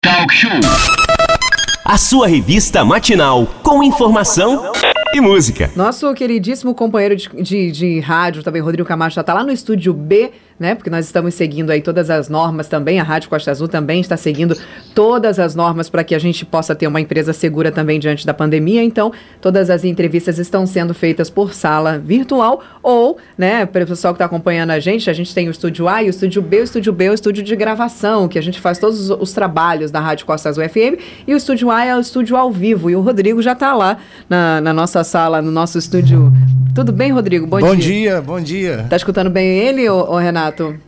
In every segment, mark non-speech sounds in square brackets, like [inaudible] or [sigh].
Talk Show. A sua revista matinal com informação e música. Nosso queridíssimo companheiro de, de, de rádio, também Rodrigo Camacho, já está lá no estúdio B né? Porque nós estamos seguindo aí todas as normas também, a Rádio Costa Azul também está seguindo todas as normas para que a gente possa ter uma empresa segura também diante da pandemia. Então, todas as entrevistas estão sendo feitas por sala virtual ou, né, para o pessoal que está acompanhando a gente, a gente tem o estúdio A e o estúdio B. O estúdio B é o estúdio de gravação, que a gente faz todos os, os trabalhos da Rádio Costa Azul FM. E o estúdio A é o estúdio ao vivo. E o Rodrigo já está lá na, na nossa sala, no nosso estúdio. Tudo bem, Rodrigo? Bom, bom dia. Bom dia, bom dia. Tá escutando bem ele, ô, ô Renato?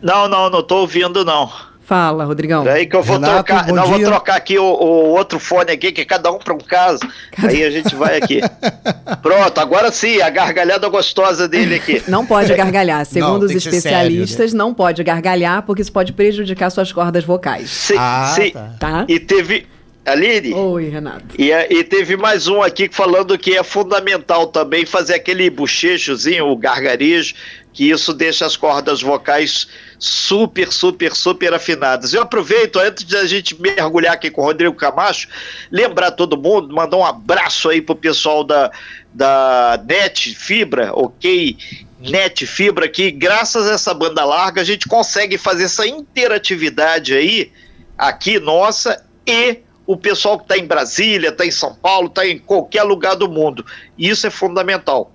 Não, não, não tô ouvindo, não. Fala, Rodrigão. Daí que eu vou Renato, trocar. Não, dia. vou trocar aqui o, o, outro fone aqui, que é cada um para um caso. Cada... Aí a gente vai aqui. [laughs] Pronto, agora sim, a gargalhada gostosa dele aqui. [laughs] Não pode gargalhar. Segundo não, os especialistas, sério, né? não pode gargalhar, porque isso pode prejudicar suas cordas vocais. Sim, ah, sim. Tá. tá. E teve. Aline? Oi, Renato. E, e teve mais um aqui falando que é fundamental também fazer aquele bochechozinho, o gargarejo, que isso deixa as cordas vocais super, super, super afinadas. Eu aproveito, antes de a gente mergulhar aqui com o Rodrigo Camacho, lembrar todo mundo, mandar um abraço aí pro pessoal da, da Net Fibra, ok? Net Fibra, que graças a essa banda larga a gente consegue fazer essa interatividade aí, aqui nossa, e o pessoal que está em Brasília, está em São Paulo, está em qualquer lugar do mundo. Isso é fundamental.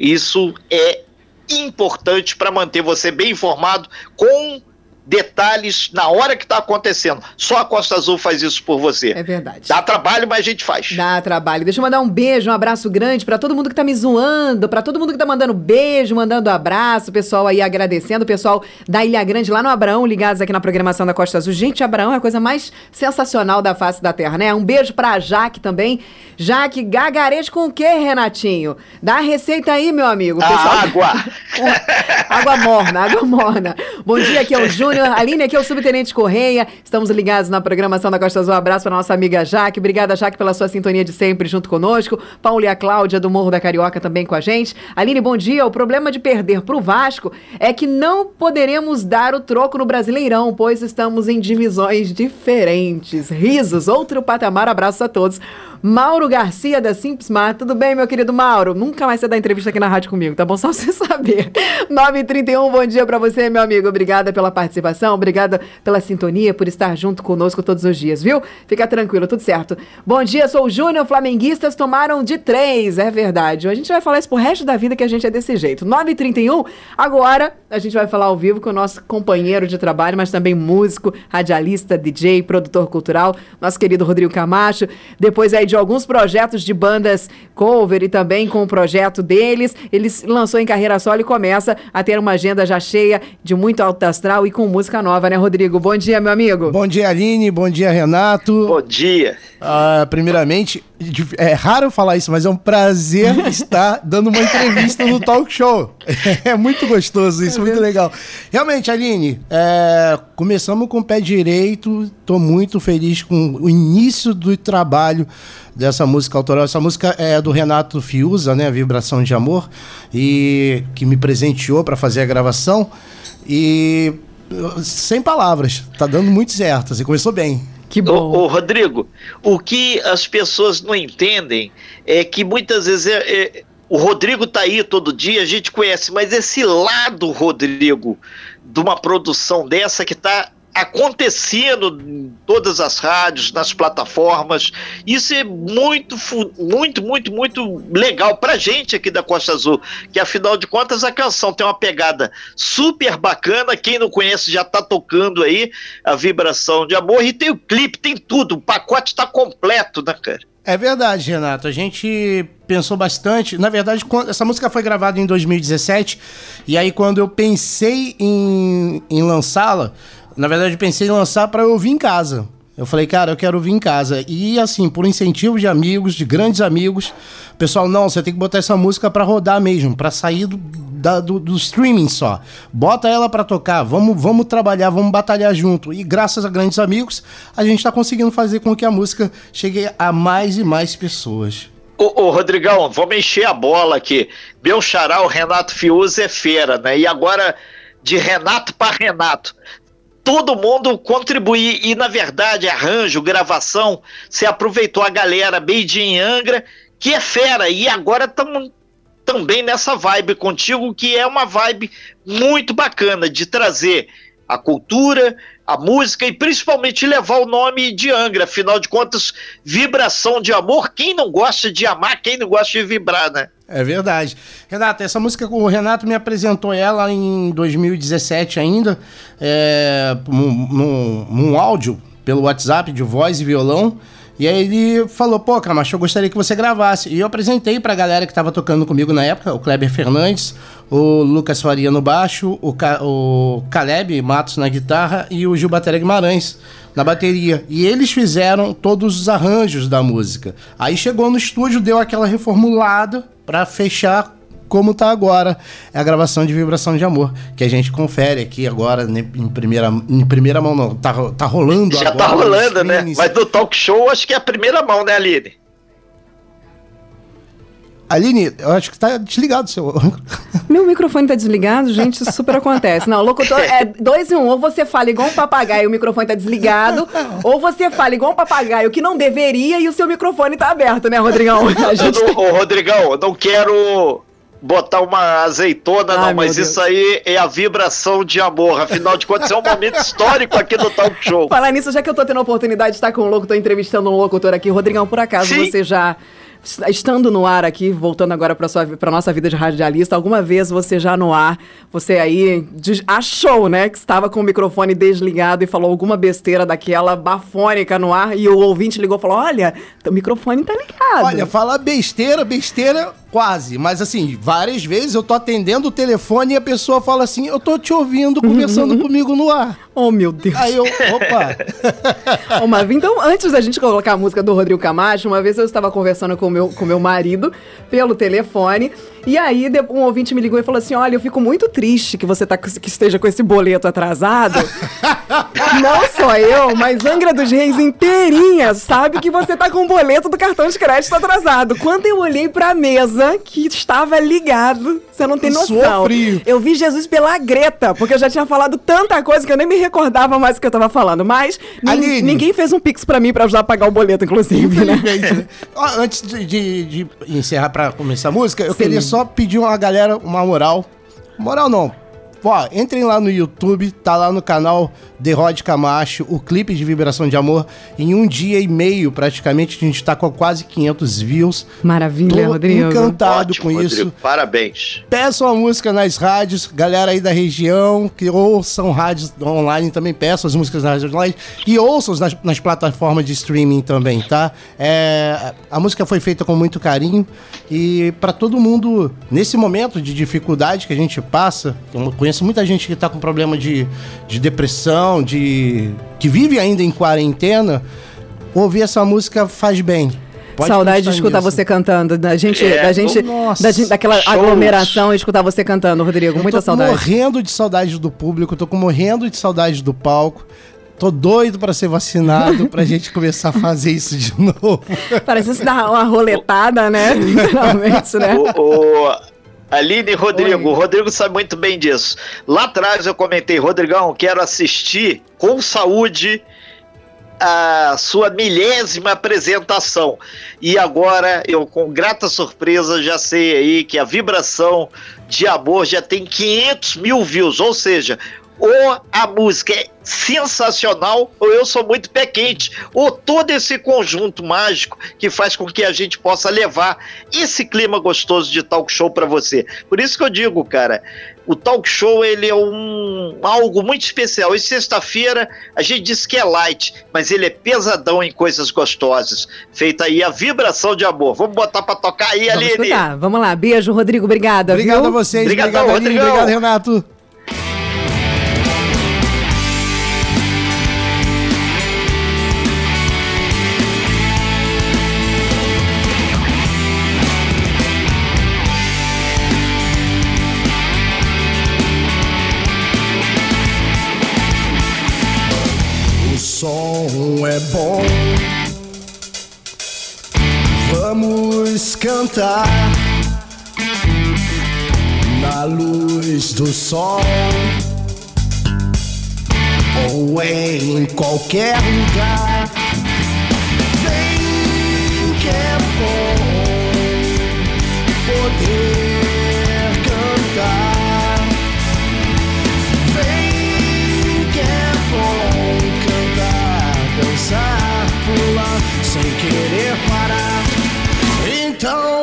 Isso é importante para manter você bem informado com detalhes na hora que está acontecendo. Só a Costa Azul faz isso por você. É verdade. Dá trabalho, mas a gente faz. Dá trabalho. Deixa eu mandar um beijo, um abraço grande para todo mundo que tá me zoando, para todo mundo que tá mandando beijo, mandando abraço, pessoal aí agradecendo, o pessoal da Ilha Grande lá no Abraão, ligados aqui na programação da Costa Azul. Gente, Abraão é a coisa mais sensacional da face da terra, né? Um beijo pra Jaque também. Jaque, gagarejo com o quê, Renatinho? Dá a receita aí, meu amigo. Pessoal... água. [laughs] água morna, água morna. Bom dia, aqui é o Júnior. Júnior. Aline, aqui é o Subtenente Correia. Estamos ligados na programação da Costa Azul. Um abraço para nossa amiga Jaque. Obrigada, Jaque, pela sua sintonia de sempre junto conosco. Paulo e a Cláudia do Morro da Carioca também com a gente. Aline, bom dia. O problema de perder para o Vasco é que não poderemos dar o troco no Brasileirão, pois estamos em divisões diferentes. Risos, outro patamar. Abraço a todos. Mauro Garcia da Simpsmar. Tudo bem, meu querido Mauro? Nunca mais você dá entrevista aqui na rádio comigo, tá bom? Só você [laughs] saber. 9h31, bom dia para você, meu amigo. Obrigada pela participação, obrigada pela sintonia, por estar junto conosco todos os dias, viu? Fica tranquilo, tudo certo. Bom dia, sou o Júnior. Flamenguistas tomaram de três, é verdade. A gente vai falar isso pro resto da vida que a gente é desse jeito. 9h31, agora a gente vai falar ao vivo com o nosso companheiro de trabalho, mas também músico, radialista, DJ, produtor cultural, nosso querido Rodrigo Camacho. Depois aí de alguns projetos de bandas cover e também com o projeto deles. Ele lançou em carreira solo e começa a ter uma agenda já cheia de muito alto astral e com música nova, né, Rodrigo? Bom dia, meu amigo. Bom dia, Aline. Bom dia, Renato. Bom dia. Uh, primeiramente, é raro falar isso, mas é um prazer [laughs] estar dando uma entrevista no talk show. [laughs] É muito gostoso isso, é muito legal. Realmente, Aline, é, começamos com o pé direito. Estou muito feliz com o início do trabalho dessa música autoral. Essa música é do Renato Fiuza, né? Vibração de Amor, e que me presenteou para fazer a gravação. E sem palavras, tá dando muito certo. Você começou bem. Que bom. Ô, ô, Rodrigo, o que as pessoas não entendem é que muitas vezes é, é, o Rodrigo tá aí todo dia, a gente conhece, mas esse lado, Rodrigo, de uma produção dessa que tá acontecendo em todas as rádios, nas plataformas. Isso é muito, muito, muito, muito legal pra gente aqui da Costa Azul, que afinal de contas a canção tem uma pegada super bacana. Quem não conhece já tá tocando aí a vibração de amor e tem o clipe, tem tudo, o pacote tá completo, né, cara? É verdade, Renato. A gente pensou bastante. Na verdade, essa música foi gravada em 2017. E aí, quando eu pensei em, em lançá-la, na verdade, pensei em lançar para eu ouvir em casa. Eu falei, cara, eu quero ouvir em casa. E assim, por incentivo de amigos, de grandes amigos, pessoal, não, você tem que botar essa música para rodar mesmo, para sair do, da, do, do, streaming só. Bota ela para tocar, vamos, vamos trabalhar, vamos batalhar junto. E graças a grandes amigos, a gente está conseguindo fazer com que a música chegue a mais e mais pessoas. Ô, ô, Rodrigão, vamos encher a bola aqui. Meu xará, o Renato Fiuza é fera, né? E agora, de Renato para Renato todo mundo contribuir. E, na verdade, arranjo, gravação, você aproveitou a galera Made in Angra, que é fera, e agora estamos também nessa vibe contigo, que é uma vibe muito bacana de trazer a cultura, a música e principalmente levar o nome de Angra. Afinal de contas, vibração de amor. Quem não gosta de amar, quem não gosta de vibrar, né? É verdade. Renato, essa música, o Renato me apresentou ela em 2017 ainda, é, num, num, áudio pelo WhatsApp de voz e violão. E aí ele falou, pô, Camacho, eu gostaria que você gravasse. E eu apresentei pra galera que tava tocando comigo na época, o Kleber Fernandes, o Lucas Faria no baixo, o, Ca o Caleb Matos na guitarra e o Gil Batéria Guimarães na bateria. E eles fizeram todos os arranjos da música. Aí chegou no estúdio, deu aquela reformulada para fechar como tá agora. É a gravação de Vibração de Amor, que a gente confere aqui agora né, em primeira, em primeira mão, não. Tá, tá rolando Já agora. tá rolando, né? Mas do talk show, acho que é a primeira mão, né, Aline? Aline, eu acho que tá desligado o seu. [laughs] Meu microfone tá desligado, gente, isso super acontece. Não, locutor é dois em um. Ou você fala igual um papagaio e o microfone tá desligado, [laughs] ou você fala igual um papagaio que não deveria e o seu microfone tá aberto, né, Rodrigão? [laughs] A gente... não, ô, Rodrigão, eu não quero botar uma azeitona, Ai, não, mas Deus. isso aí é a vibração de amor. Afinal de contas, é um momento histórico aqui no Talk Show. Falar nisso, já que eu tô tendo a oportunidade de estar com um locutor, entrevistando um locutor aqui, Rodrigão, por acaso Sim. você já estando no ar aqui, voltando agora para para nossa vida de radialista, alguma vez você já no ar, você aí achou, né, que estava com o microfone desligado e falou alguma besteira daquela bafônica no ar e o ouvinte ligou e falou: "Olha, o microfone tá ligado". Olha, fala besteira, besteira quase, mas assim, várias vezes eu tô atendendo o telefone e a pessoa fala assim: "Eu tô te ouvindo conversando uhum. comigo no ar". Oh, meu Deus. Aí eu, opa. [laughs] Ô, então, antes da gente colocar a música do Rodrigo Camacho, uma vez eu estava conversando com meu, o com meu marido pelo telefone e aí um ouvinte me ligou e falou assim: Olha, eu fico muito triste que você tá, que esteja com esse boleto atrasado. [laughs] Não só eu, mas Angra dos Reis inteirinha sabe que você tá com o boleto do cartão de crédito atrasado. Quando eu olhei pra mesa que estava ligado, você não tem noção. Eu vi Jesus pela Greta, porque eu já tinha falado tanta coisa que eu nem me recordava mais o que eu tava falando. Mas ninguém fez um pix pra mim pra ajudar a pagar o boleto, inclusive, né? né? [laughs] Antes de, de, de encerrar pra começar a música, eu Sim. queria só pedir uma galera uma moral. Moral não. Ó, entrem lá no YouTube, tá lá no canal The Rod Camacho, o clipe de Vibração de Amor. Em um dia e meio, praticamente, a gente tá com quase 500 views. Maravilha, Tô Rodrigo. encantado Ótimo, com Rodrigo, isso. Parabéns. Peçam a música nas rádios, galera aí da região, que ouçam rádios online também, peçam as músicas nas rádios online e ouçam nas, nas plataformas de streaming também, tá? É, a música foi feita com muito carinho e para todo mundo, nesse momento de dificuldade que a gente passa, eu conheço muita gente que tá com problema de, de depressão, de que vive ainda em quarentena, ouvir essa música faz bem. Pode Saudade de escutar nisso. você cantando, da gente, é, da gente, nossa, da gente daquela shows. aglomeração e escutar você cantando, Rodrigo. Eu muita saudade. Tô morrendo de saudade do público, tô morrendo de saudade do palco. Tô doido para ser vacinado pra [laughs] gente começar a fazer isso de [laughs] novo. Parece se dar uma roletada, né? [laughs] Literalmente, né? O, o, Aline Rodrigo, o Rodrigo sabe muito bem disso. Lá atrás eu comentei, Rodrigão, quero assistir com saúde a sua milésima apresentação. E agora eu, com grata surpresa, já sei aí que a vibração de amor já tem 500 mil views, ou seja, ou a música é sensacional, ou eu sou muito pé quente, ou todo esse conjunto mágico que faz com que a gente possa levar esse clima gostoso de talk show para você. Por isso que eu digo, cara, o talk show ele é um algo muito especial. E sexta-feira a gente diz que é light, mas ele é pesadão em coisas gostosas. Feita aí a vibração de amor. Vamos botar para tocar aí, Vamos Aline. Escutar. Vamos lá. Beijo, Rodrigo. Obrigada. Obrigado viu? a vocês. Obrigadão, obrigado, Aline. Obrigado, Renato. Cantar na luz do sol. ou em qualquer lugar. Vem que é bom poder cantar. Vem que é bom cantar, dançar, pular sem querer parar. Então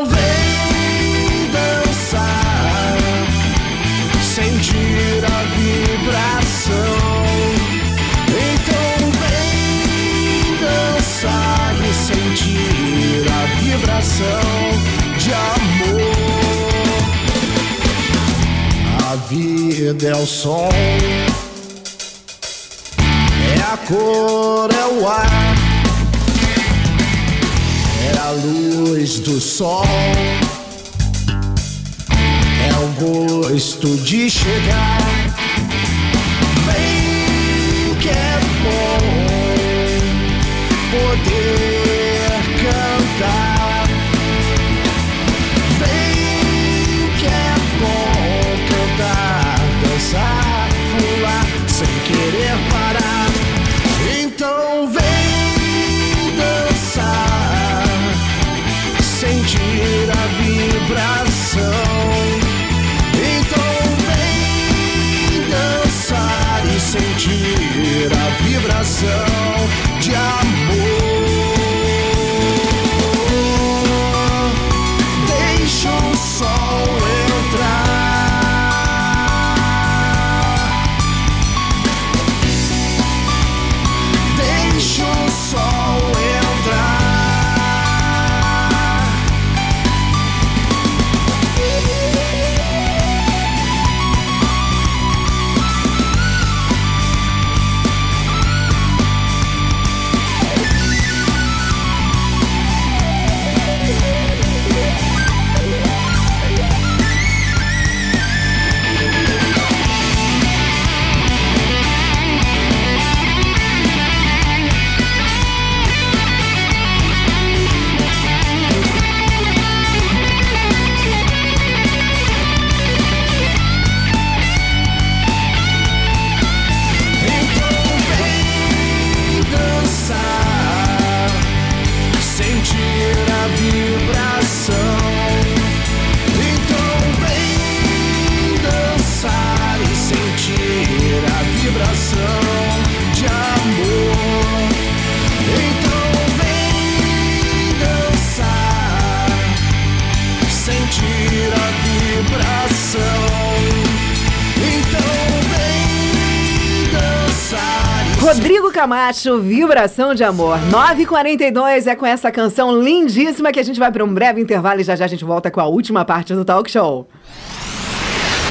vida é o som, é a cor, é o ar. É a luz do sol, é o gosto de chegar. Vem que é bom poder sentir a vibração. Então vem dançar. Rodrigo Camacho, Vibração de Amor. 9h42 é com essa canção lindíssima que a gente vai para um breve intervalo e já já a gente volta com a última parte do talk show.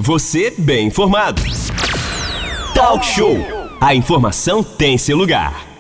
Você bem informado. Talk Show. A informação tem seu lugar.